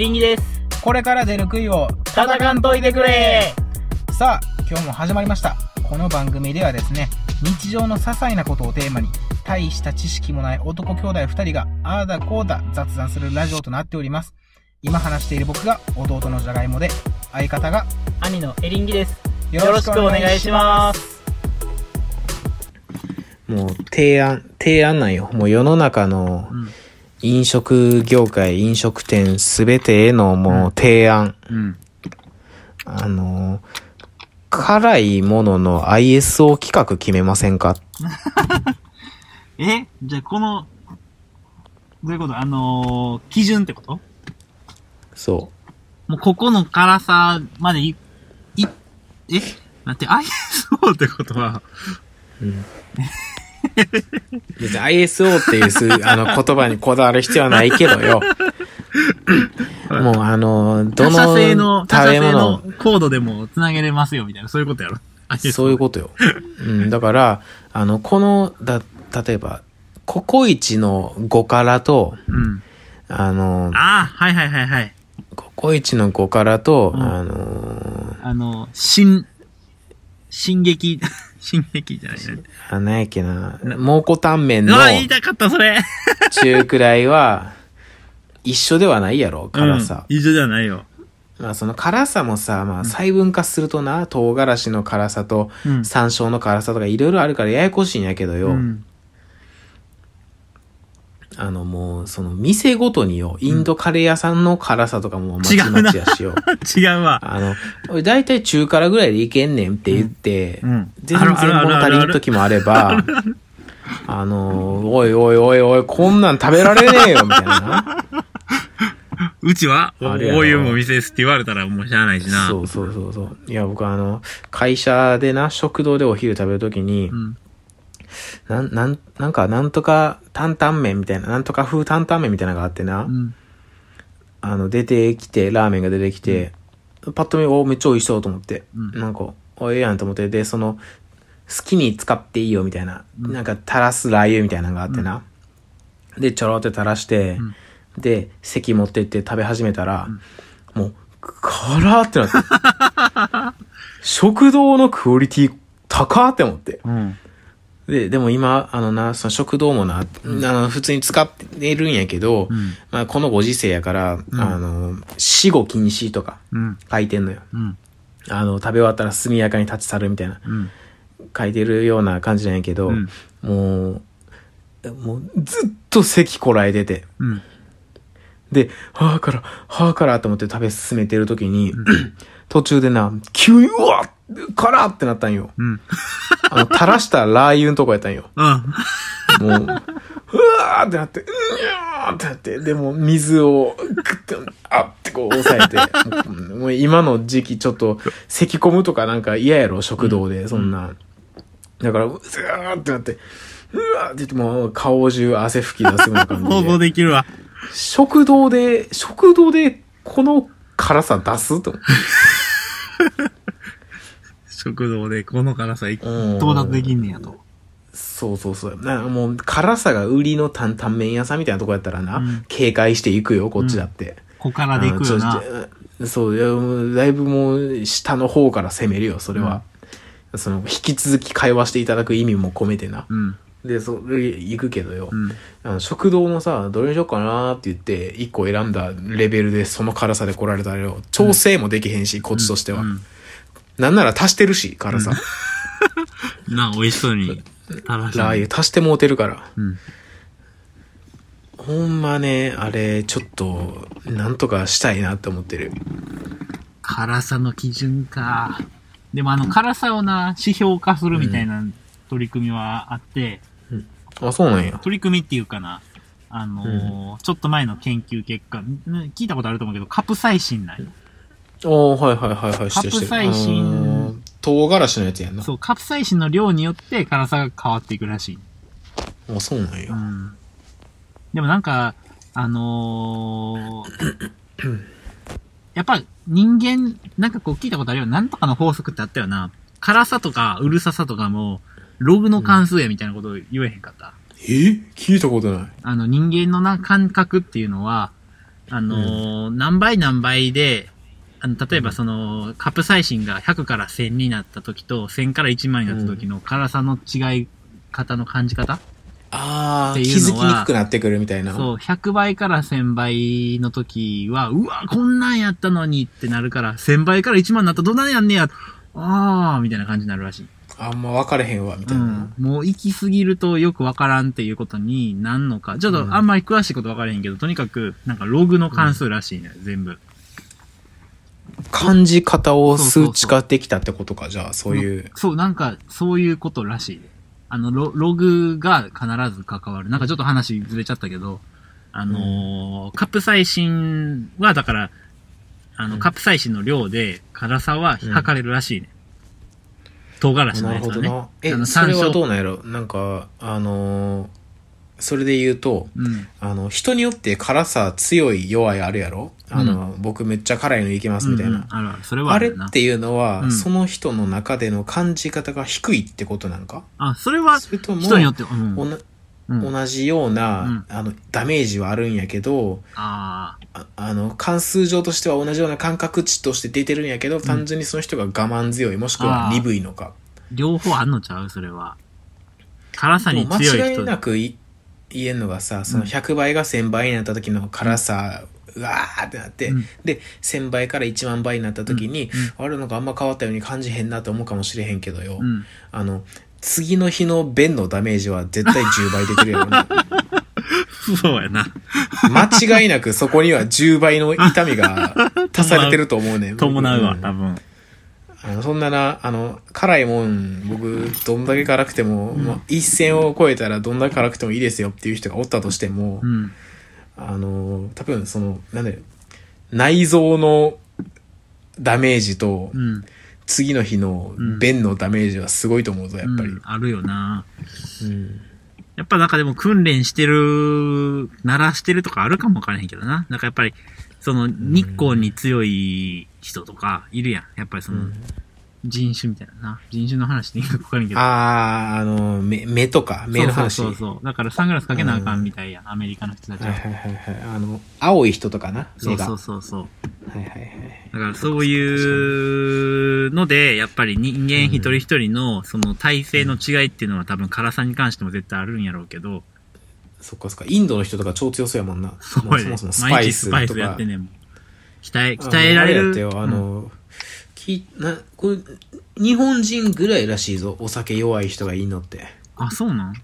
エリンギです。これから出る杭を戦かんといてくれさあ今日も始まりましたこの番組ではですね日常の些細なことをテーマに大した知識もない男兄弟2人がああだこうだ雑談するラジオとなっております今話している僕が弟のじゃがいもで相方が兄のエリンギです。よよろしくお願いします。もう提案、提案なんよ。もう世の中のうん。飲食業界、飲食店すべてへのもう提案。うん。あの、辛いものの ISO 企画決めませんか？え？じゃあこの、どういうこと？あのー、基準ってこと？そもうここの辛さまでい、い、え？待って、ISO ってことは、う。うん。別に ISO っていうす あの言葉にこだわる必要はないけどよ。もうあの、ど他社製の、の他社製食べ物の、コードでも繋げれますよ、みたいな、そういうことやろ。そういうことよ。うん、だから、あの、この、だ、例えば、ココイチの5辛と、と。うん。あの、ああ、はいはいはいはい。ココイチの5辛と、うんあのあの、新、進撃、進撃じゃないあ、なんやっけな、蒙古タンメンのうわ、言いたかった、それ。中くらいは、一緒ではないやろ、辛さ。うん、一緒じゃないよ。まあその辛さもさ、まあ細分化するとな、唐辛子の辛さと、うん山椒の辛さとかいろいろあるからややこしいんやけどよ、うん。あのもう、その店ごとによ、インドカレー屋さんの辛さとかもまちまちやしよ。違うわ。あの、俺大体中辛ぐらいでいけんねんって言って、うん全然物足りん時もあれば、あの、おいおいおいおい、こんなん食べられねえよ、みたいな。うちは、こういうもん店ですって言われたらもうしゃあないしな。そうそうそうそう。いや、僕あの、会社でな、食堂でお昼食べるときに、うん。なん、なん、なんか、なんとか担々麺みたいな、なんとか風担々麺みたいなのがあってな、うん。あの、出てきて、ラーメンが出てきて、パッと見、お、めっちゃ美味しそうと思って、うん。なんか、お、ええやんと思って、で、その、好きに使っていいよみたいな、なんか、垂らすラー油みたいなのがあってな、で、ちょろって垂らして、で、席持って行って食べ始めたら、もう、辛ーってなって、食堂のクオリティ高ーって思って。うん。で、でも今、あのな、その食堂もな、あの、普通に使ってるんやけど、んまあ、このご時世やから、あの、死後禁止とかうん。書いてんのよ。うん。あの、食べ終わったら速やかに立ち去るみたいな、うん。書いてるような感じなんやけど、うんもう、もうずっと咳こらえてて、うん。で、はあから、はあからと思って食べ進めてる時に、途中でな、急に、うわ辛ってなったんよ。うん。あの、垂らしたラー油のとこやったんよ。うん。もう、うわーってなって、うーってなって、でも水をグッて、あってこう押さえて、もう今の時期ちょっと咳込むとかなんか嫌やろ、食堂で、そんな。だから、うわーってなって、うわーって言ってもう顔中汗吹き出すような感想像じで。できるわ。食堂で、食堂でこの辛さ出すと思食堂でこの辛さ到達できんねやと。そうそうそう。なもう辛さが売りの担々麺屋さんみたいなとこやったらな、うん警戒していくよ、こっちだって。小辛でいくよな。そう、だいぶもう、下の方から攻めるよ、それは。その、引き続き会話していただく意味も込めてな。うん。で、それ、行くけどよ。うん。あの食堂のさ、どれにしようかなって言って、一個選んだレベルでその辛さで来られたらよ、調整もできへんし、こっちとしては。うんなんなら足してるし、辛さ。な、美味しそうに。ララー油足してもうてるから。うん。ほんまね、あれ、ちょっと、なんとかしたいなって思ってる。辛さの基準か。でもあの、辛さをな、指標化するみたいな取り組みはあって、あ、そうなんや。取り組みっていうかな、あのーちょっと前の研究結果、ん聞いたことあると思うけど、カプサイシンなんよおー、はいはいはいはい。カプサイシンあのー唐辛子のやつやんな。そう、カプサイシンの量によって辛さが変わっていくらしい。あ、そうなんや。うん。でもなんか、あのー やっぱ人間、なんかこう聞いたことあるよ。なんとかの法則ってあったよな。辛さとかうるささとかも、ログの関数やみたいなことを言えへんかった。え？聞いたことない。あの人間のな感覚っていうのは、あのー何倍何倍で、あの、例えばその、カプサイシンが100から1000になった時と、1000から1万になった時の辛さの違い方の感じ方、ああ、気づきにくくなってくるみたいな。そう、100倍から1000倍の時は、うわ、こんなんやったのにってなるから、1000倍から1万になったらどんなんやんねや、あー、みたいな感じになるらしい。あんま分かれへんわ、みたういな。ん。もう行き過ぎるとよくわからんっていうことになんのか。ちょっとあんまり詳しいことわからへんけど、とにかく、なんかログの関数らしいね、全部。感じ方を数値化できたってことか、じゃあ、そういう。そう、なんか、そういうことらしい。あの、ロログが必ず関わる。なんかちょっと話ずれちゃったけど、あのーカプサイシンは、だから、あの、うんカプサイシンの量で辛さは測れるらしいね。唐辛子のなるやつはね。ほどな。えあの、それはどうなんやろ？なんか、あのーそれで言うと、うん。あの、人によって辛さ強い弱いあるやろ？あの、僕めっちゃ辛いのいけますみたいな。うんうん。あれはああ。れっていうのは、うん。その人の中での感じ方が低いってことなんか？あ、それはそれとも、人によって、同じような、うん。あの、ダメージはあるんやけど、あの、関数上としては同じような感覚値として出てるんやけど、単純にその人が我慢強い、もしくは鈍いのか。ー両方あんのちゃう？それは。辛さに強い人。間違いなくい言えんのがさ、その100倍が1000倍になった時の辛さ、うわーってなって、うんで、1000倍から1万倍になった時に、うんあれなんかあんま変わったように感じへんなと思うかもしれへんけどよ。うん。あの、次の日の便のダメージは絶対10倍できるよね。そうやな。間違いなくそこには10倍の痛みが足されてると思うねん。伴うわ、ん多分。あのそんなな、あの、辛いもん、僕、どんだけ辛くても、もう一線を越えたらどんだけ辛くてもいいですよっていう人がおったとしても、うん。あの、多分その、なんだよ、内臓のダメージと、うん。次の日の便のダメージはすごいと思うぞ、やっぱり。うんあるよな。うんやっぱなんかでも訓練してる、鳴らしてるとかあるかもわからへんけどな。なんかやっぱり、その日光に強い人とかいるやん。やっぱりその人種みたいなな。人種の話でいいかわからんけど。あー、あの、目、目とか、目の話。そうそうそう。だからサングラスかけなあかんみたいやん。アメリカの人たちは。はいはいはいはい。あの、青い人とかな。そうそうそうそう。はいはいはい。だからそういうので、やっぱり人間一人一人のその体制の違いっていうのは多分辛さに関しても絶対あるんやろうけど、そっかそっか。インドの人とか超強そうやもんな。そもそもそもスパイスとか。スパイスやってんねんもん。鍛え、鍛えられる？あれやってよ、あの、き、な、これ、日本人ぐらいらしいぞ。お酒弱い人がいいのって。うんあ、そうなん？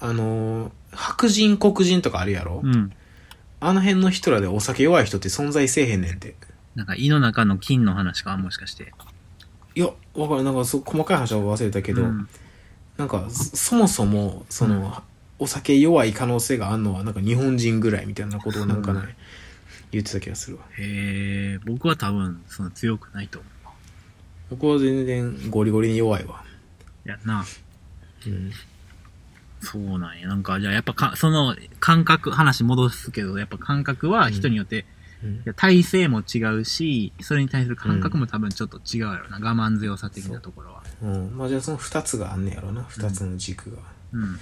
あの、白人、黒人とかあるやろ、うん。あの辺の人らでお酒弱い人って存在せえへんねんて。なんか胃の中の菌の話か、もしかして。いや、わかる。なんかそう、細かい話は忘れたけど、うんなんか、そそもそも、その、お酒弱い可能性があるのは、なんか日本人ぐらいみたいなことをなんかね、言ってた気がするわ。へえ、僕は多分、その強くないと思う。僕は全然ゴリゴリに弱いわ。いやな。うん。そうなんや。なんか、じゃあやっぱか、その感覚、話戻すけど、やっぱ感覚は人によって、うん体勢も違うし、それに対する感覚も多分ちょっと違うやろな。我慢強さ的なところは。うん。まあじゃあその二つがあんねやろな。二つの軸が。うん。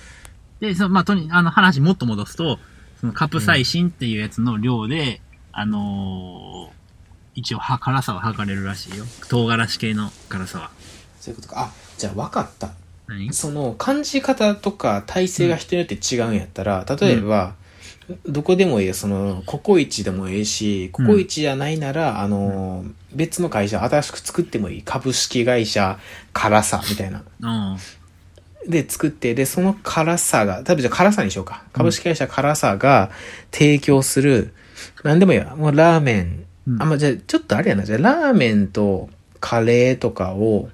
で、その、まあ、とに、あの話もっと戻すと、そのカプサイシンっていうやつの量で、あのー一応は、辛さは測れるらしいよ。唐辛子系の辛さは。そういうことか。あ、じゃあ分かった。何？その感じ方とか体勢が人によって違うんやったら、例えば、どこでもいいよ。その、ココイチでもいいし、ココイチじゃないなら、あの、別の会社、新しく作ってもいい。株式会社、辛さ、みたいな。うん。で、作って、で、その辛さが、多分じゃあ辛さにしようか。株式会社辛さが提供する、なんでもいいわ。もうラーメン。うんあ、まあ、じゃあ、ちょっとあれやな。じゃあ、ラーメンとカレーとかを、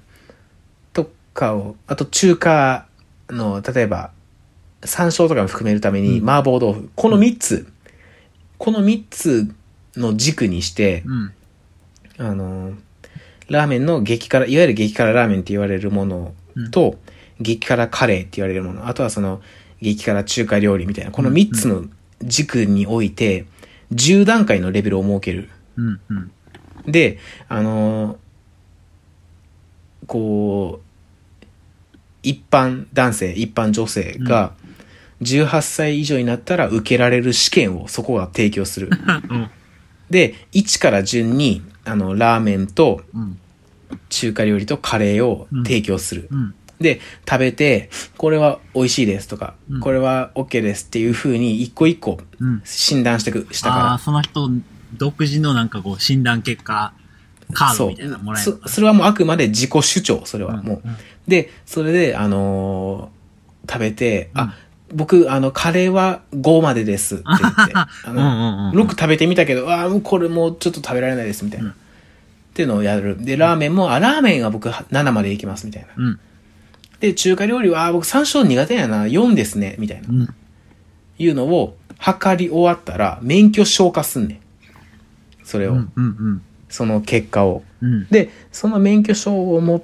とかを、あと中華の、例えば、山椒とかも含めるために、うん麻婆豆腐。この3つ、この3つの軸にして、うん。あの、ラーメンの激辛、いわゆる激辛ラーメンって言われるものと、激辛カレーって言われるもの、あとはその、激辛中華料理みたいな、この3つの軸において、10段階のレベルを設ける。うん。うん。で、あのこう、一般男性、一般女性が、18歳以上になったら受けられる試験をそこが提供する。うん。で、1から順に、あの、ラーメンとうん。中華料理とカレーを提供する。うん。で、食べて、これは美味しいですとか、うんこれは OK ですっていう風に一個一個うん。診断してく、したああー、かその人独自のなんかこう診断結果、カら。ードみたいなのもらえるそそれはもうあくまで自己主張、それはもう。うんで、それで、あのー食べて、うんあ、僕、あの、カレーは5までですって言って、あうんの、うんうん。6食べてみたけど、ああ、もうこれもうちょっと食べられないです、みたいな。うんっていうのをやる。で、ラーメンも、あ、ラーメンは僕7までいきます、みたいな。うん。で、中華料理は、あ僕山椒苦手やな、4ですね、みたいなう。ん。いうのを、測り終わったら、免許消化すんねん。それを、うん。うん。その結果を。うん。で、その免許証を持っ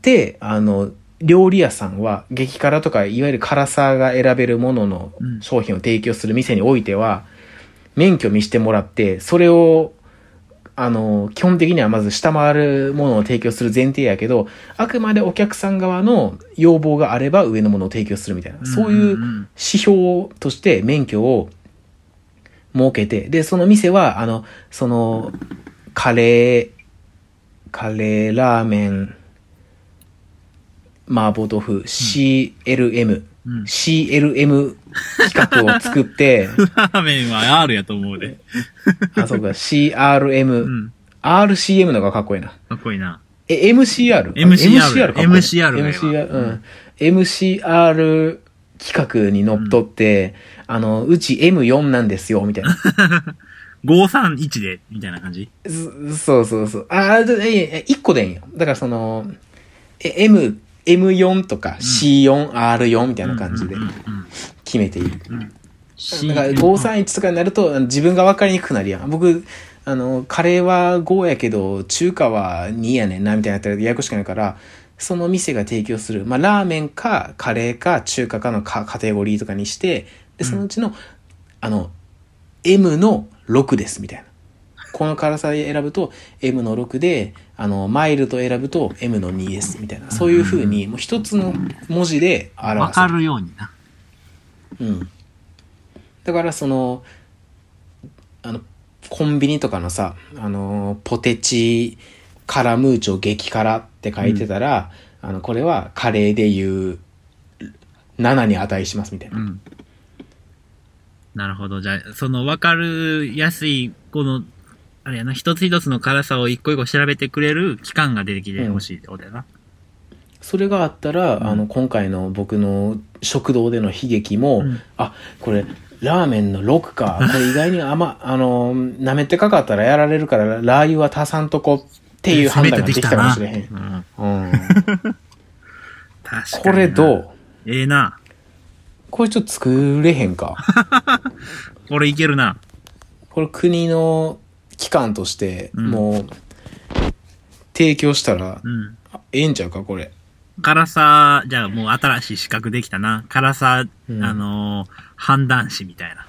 て、あの、料理屋さんは、激辛とか、いわゆる辛さが選べるもののうん商品を提供する店においては、免許見してもらって、それを、あの、基本的にはまず下回るものを提供する前提やけど、あくまでお客さん側の要望があれば上のものを提供するみたいな、そういう指標として免許を設けて、で、その店は、あの、その、カレー、カレー、ラーメン、麻婆豆腐、CLM、うん。CLM 企画を作って、ラーメンは R やと思うで。あ、そうか、CRM、うん。RCM のがかっこいいな。かっこいいな。え、MCR? MCR かっこいい MCR MCR、うん。MCR 企画にのっとって、あの、うち M4 なんですよ、みたいな。531で、みたいな感じ？そそうそうそう。ああ、でええ、1個でいいんよ。だからその、え M、M4 とか C4、R4 みたいな感じでうんうん決めていい。うん。だから531とかになると自分が分かりにくくなるやん。僕、あの、カレーは5やけど、中華は2やねんな、みたいになったらややこしくないから、その店が提供する、まあ、ラーメンか、カレーか、中華かのカカテゴリーとかにして、で、そのうちの、あの、M の6です、みたいな。この辛さで選ぶと M の6で、あの、マイルと選ぶと M の2です、みたいな。そういう風に、もう一つの文字で表す。わかるようにな。うん。だからその、あの、コンビニとかのさ、あの、ポテチカラムーチョ激辛って書いてたら、あの、これはカレーでいう7に値しますみたいな。うん。なるほど。じゃあ、その分かるやすい、この、あれやな、一つ一つの辛さを一個一個調べてくれる機関が出てきてほしいってことやな。それがあったら、んあの、今回の僕の食堂での悲劇も、うんあ、これ、ラーメンの6か。これ意外に甘、あの、舐めてかかったらやられるから、ラー油は足さんとこっていう判断ができたかもしれへん。うん。これどう？ええな。これちょっと作れへんか？これいけるな。これ国の機関として、うんもう、提供したら、ええんちゃうか、これ。辛さ、じゃあもう新しい資格できたな。辛さ、うんあのー判断士みたいな。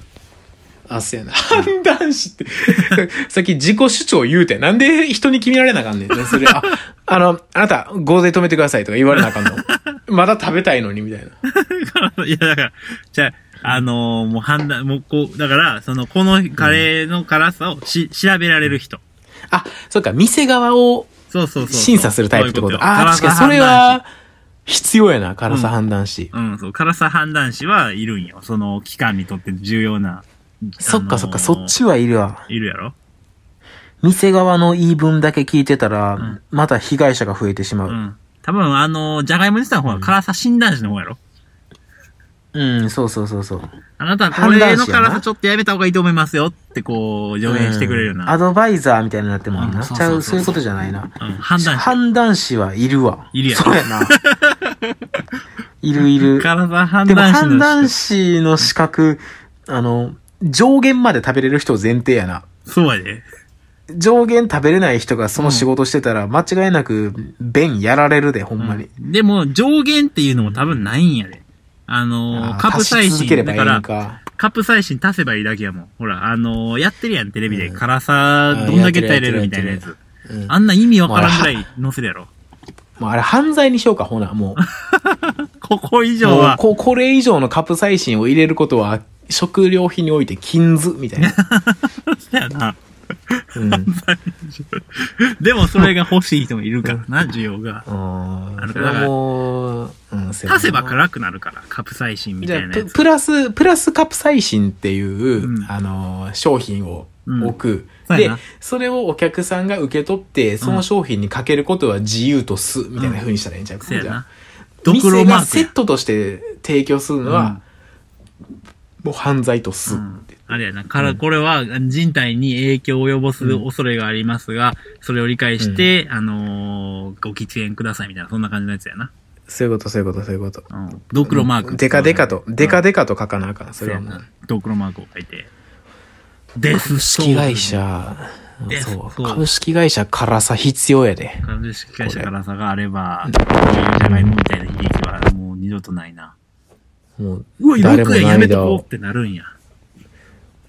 あ、そうやな。判断士って。さっき自己主張言うて、なんで人に決められなあかんねん。それ、あ、あの、あなた、5で止めてくださいとか言われなあかんの。まだ食べたいのに、みたいな。いや、だから、じゃあ、あのーもう判断、もうこう、だから、その、このカレーの辛さをし、調べられる人。あ、そうか、店側をそうそうそう。審査するタイプってこと。そういうよああ、確かにそれは、必要やな、辛さ判断士。士うん、そう、辛さ判断士はいるんよ。その期間にとって重要な。そっかそっか、そっあちはいるわ。いるやろ？店側の言い分だけ聞いてたら、んまた被害者が増えてしまう。うん。多分、あのー、じゃがいも自体の方は辛さ診断士の方やろ？うん、そうそうそうそう。あなたはこ判れの辛さちょっとやめた方がいいと思いますよってこう、助言してくれるような。うんアドバイザーみたいになってもな。うんそうちゃう、そうそうそうそういうことじゃないな。うん、判断士。判断士はいるわ。いるやろそうやな。いるいる。辛さ判でも断士の判断士の資格、あの、上限まで食べれる人前提やな。そうやで。上限食べれない人がその仕事してたら、間違いなく、便やられるで、ほんまに。でも、上限っていうのも多分ないんやで。あのーカプサイシン、だから。カプサイシン足せばいいだけやもん。ほら、あのーやってるやん、テレビで。うん辛さ、どんだけ耐えれるみたいなやつ。うんあんな意味わからんぐらい載せるやろ。もうあれ犯罪にしようか、ほな、もう。ここ以上は、こ、これ以上のカプサイシンを入れることは、食料品において禁ず、みたいな。そうやな。うん。でもそれが欲しい人もいるからな、需要が。ああるからもう、うん、足せば辛くなるから、カプサイシンみたいな。プラス、プラスカプサイシンっていう、うんあの、商品を置く。でそうやな、それをお客さんが受け取って、その商品にかけることは自由とす、みたいな風にしたらいいんちゃうかじゃあ。ドクロマークや。セットとして提供するのは、もう犯罪とす。うんあれやな。から、これは人体に影響を及ぼす恐れがありますが、それを理解して、あのーご喫煙くださいみたいな、そんな感じのやつやな。そういうこと、そういうこと、そういうこと。うん。ドクロマーク。デカデカと、デカデデカと書かなあかん。そそれはもう。ドクロマークを書いて。デス株式会社、でそう株式会社辛さ必要やで。株式会社からさがあれば、こういうじゃがいもみたいな悲劇はもう二度とないな。もう、うわ、6誰も円やめとこうってなるんや。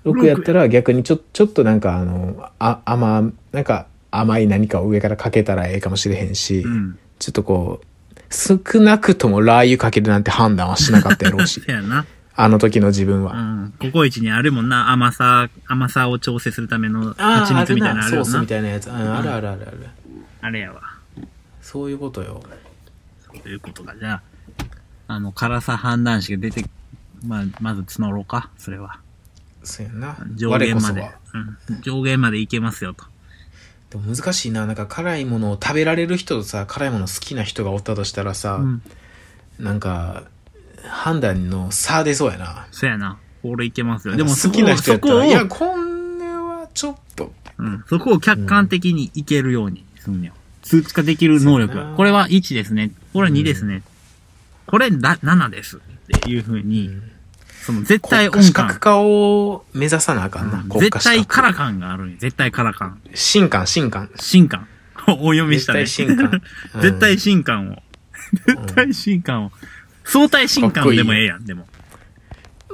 6やったら逆にちょ、ちょっとなんかあの、あ、甘、なんか甘い何かを上からかけたらええかもしれへんし、うん。ちょっとこう、少なくともラー油かけるなんて判断はしなかったやろうし。あの時の自分は。うん。ココイチにあるもんな。甘さ、甘さを調整するための蜂蜜みたいなのあるよなソースみ。たいなやつ。うん、あるあるあるある。あれやわ。そういうことよ。ということが、じゃあ、あの、辛さ判断式が出て、まあ、まず募ろうか、それは。そうやな。上我限まで。うん。上限までいけますよと。でも難しいな。なんか辛いものを食べられる人とさ、辛いもの好きな人がおったとしたらさ、うん。なんか、判断の差出そうやな。そやな。これいけますよ。ででもも好きな人やったら、いや、これはちょっと。うん。そこを客観的にいけるようにすんねよ。数値化できる能力これは1ですね。これは2ですね。これだ7です。っていうふうに、その絶対音国家資格感。化を目指さなあかんな。うん絶対資格辛感があるんよ。絶対辛感。新感、新感。新感。お読みしたね。絶対新感うん 絶対新感を。絶対新感を。相対新感でもええやん、でも。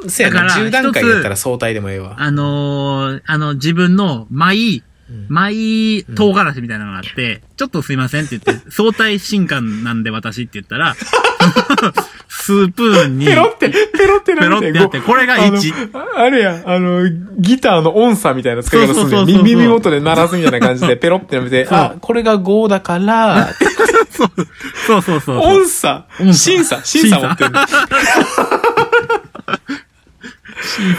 せやから10段階やったら相対でもええわ。あのー、あの、自分のマイ、マイ唐辛子みたいなのがあって、ちょっとすいませんって言って、相対新感なんで私って言ったら、スープーンに、ペロって、ペロってペロってやって、これが1。あれや、あの、ギターの音差みたいな使い方するねそうそうそうそう。耳元で鳴らすみたいな感じで ペロってやめて、あ、これが5だから、そうそうそう。音差音差審査？審査持ってる。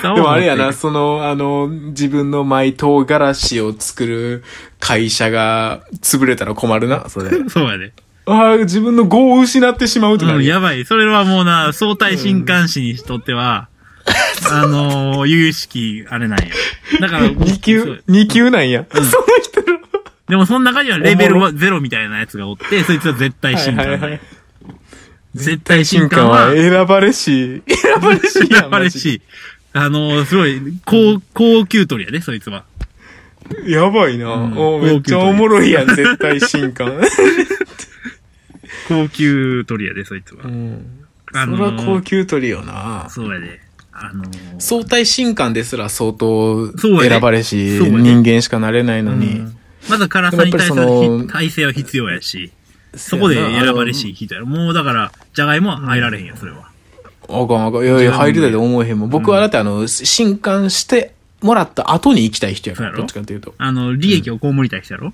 でもあれやな、その、あの、自分のマイ唐辛子を作る会社が潰れたら困るな、それ。そうやで。ああ、自分の語を失ってしまうとか、うん、やばい。それはもうな、相対新幹士にとっては、あのー、有識、あれなんや。だから、2そ級う、2級なんや。その人の。でもその中にはレベルはゼロみたいなやつがおって、そいつは絶対新刊だよはいはいはい。絶対新新刊は選ばれし、選ばれしやん。やばれし、あのー、すごい、高、高級取りやで、そいつは。やばいな。うんおめっちゃおもろいやん、絶対新刊。高級取りやで、そいつはう。ん。あのそれは高級取りよな。そうやで。あのー、相対新刊ですら相当そうやね選ばれし、そうやね人間しかなれないのに。うんまず辛さに対するでもやっぱりそのひ体制は必要やし、そこで選ばれし人やろ。もうだから、じゃがいもは入られへんよ、それは。あかんあかん。いやいや、入りたいと思えへんもん。僕はだってあの、新刊してもらった後に行きたい人やから、どっちかっていうと。あの、利益を被りたい人やろ、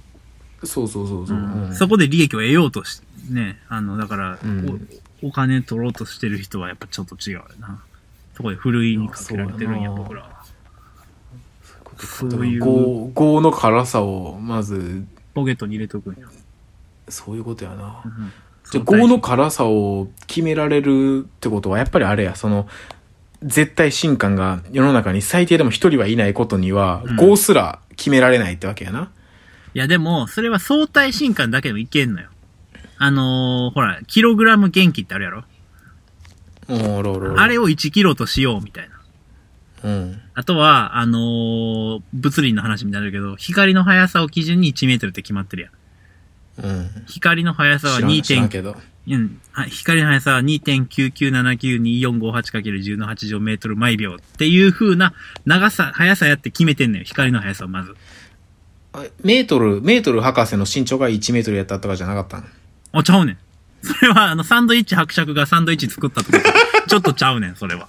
そうそうそうそう。うんそこで利益を得ようとし、ね、あの、だから、うんお、お金取ろうとしてる人はやっぱちょっと違うよな。そこでふるいにかけられてるんや、僕らは。そういう5、5の辛さを、まず、ポケットに入れとくんや。そういうことやな。うんじゃあ5の辛さを決められるってことは、やっぱりあれや、その、絶対新感が世の中に最低でも一人はいないことには、うん5すら決められないってわけやな。いやでも、それは相対新感だけでもいけんのよ。あのー、ほら、キログラム元気ってあるやろ？おろろろあれを1キロとしようみたいな。うん。あとは、あのー、物理の話みたいになるけど、光の速さを基準に1メートルって決まってるやん。うん。光の速さは知らん知らん 2. けど。うん。はい光の速さは 2.99792458×10 の8乗メートル毎秒っていう風な長さ、速さやって決めてんのよ。光の速さをまず。あメートル、メートル博士の身長が1メートルやったとかじゃなかったんあ、ちゃうねん。それは、あの、サンドイッチ伯爵がサンドイッチ作ったとかと、ちょっとちゃうねん、それは。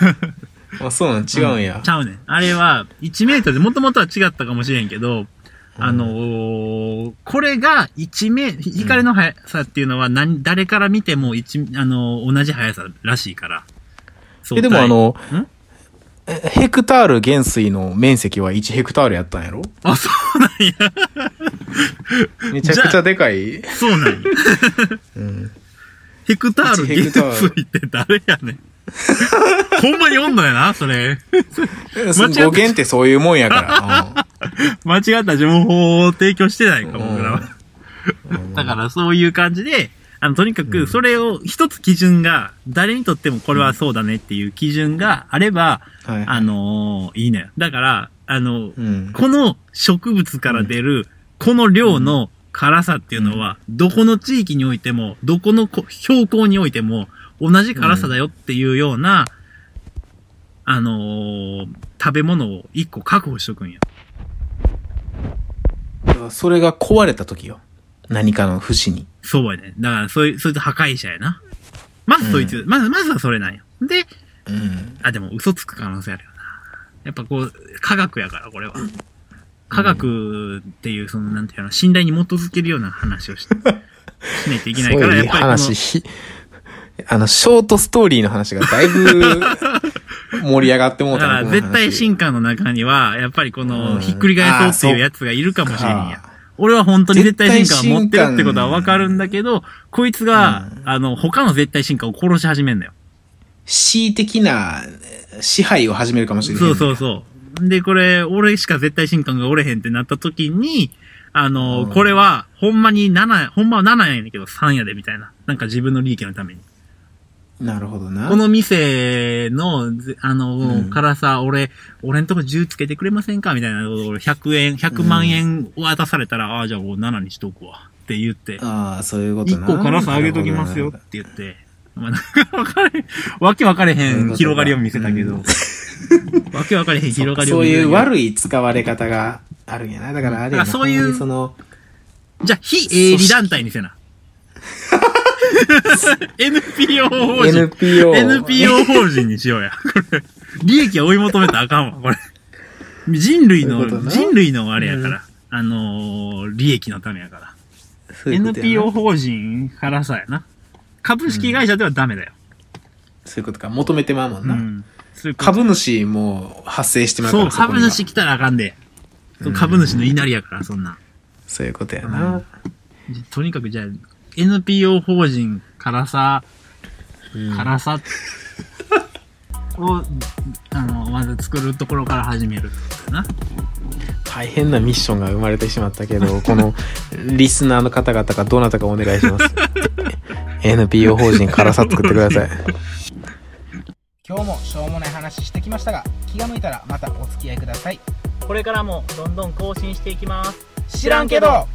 あ、そうなん違うんやち。ゃうねん。あれは、1メートルで、もともとは違ったかもしれんけど、あのーこれが1メ光の速さっていうのは何、誰から見ても一あのー同じ速さらしいから。え、でもあ、のヘクタール減水の面積は1ヘクタールやったんやろ？あ、そうなんや。めちゃくちゃでかい。そうなんや。うん。ヘクタール1ヘ減水って誰やねん。ほんまにおんのやな、それ。そ間違った語源ってそういうもんやから。間違った情報を提供してないか、うん僕らは。うんだからそういう感じで、あの、とにかく、それを、一つ基準が、誰にとってもこれはそうだねっていう基準があれば、はい。あのーいいのよ。だから、あの、うん。この植物から出る、この量の辛さっていうのは、どこの地域においても、どこのこ標高においても、同じ辛さだよっていうような、あのー食べ物を一個確保しとくんよ。それが壊れた時よ。何かの節に。そうやね。だから、そういう、そいつ破壊者やな。まずそいつ、まず、まずはそれなんよ。で、うん。あ、でも嘘つく可能性あるよな。やっぱこう、科学やから、これは。科学っていう、その、なんていうの、信頼に基づけるような話をし しないといけないから、やっぱり話、ひあの、ショートストーリーの話がだいぶ 盛り上がってもうだから、た絶対進化の中には、やっぱりこうの、んひっくり返そうっていうやつがいるかもしれんやか。俺は本当に絶対進化を持ってるってことはわかるんだけど、こいつが、うんあの、他の絶対進化を殺し始めんだよ。恣意的な支配を始めるかもしれない。そうそうそう。で、これ、俺しか絶対進化がおれへんってなった時に、あの、うんこれは、ほんまに7、ほんまは7やねんけど3やで、みたいな。なんか自分の利益のために。なるほどな。この店の、ぜあの、うんからさ、俺、俺んとこ10つけてくれませんか？みたいな。俺100円、100万円渡されたら、ああ、じゃあもう7にしとくわ。って言って。ああ、そういうこと1な。個辛さ上げときますよって言って。まあ、なんか分かれ、わけ分かれへん広がりを見せたけど。わけ分かれへん広がりをそういう見せたけど。悪い使われ方があるんやな。だからあれやなそういうその、じゃあ、非営利団体にせな。NPO 法人。NPO。NPO 法人にしようや。これ。利益を追い求めたらあかんわ、これ。人類の、そういう人類のあれやから。あのー、利益のためやから。そういう NPO 法人からさやな。株式会社ではダメだよ。そういうことか。求めてまうもんな。うん。そう株主も発生してまうかそう、ら。こには株主来たらあかんで。そう株主の稲荷やから、そんな。そういうことやな。とにかくじゃあ、NPO 法人からさ、うん辛さを、あの、まず作るところから始めるな。大変なミッションが生まれてしまったけど、このリスナーの方々がどなたかお願いします。NPO 法人辛さ作ってください。今日もしょうもない話してきましたが、気が向いたらまたお付き合いください。これからもどんどん更新していきます。知らんけど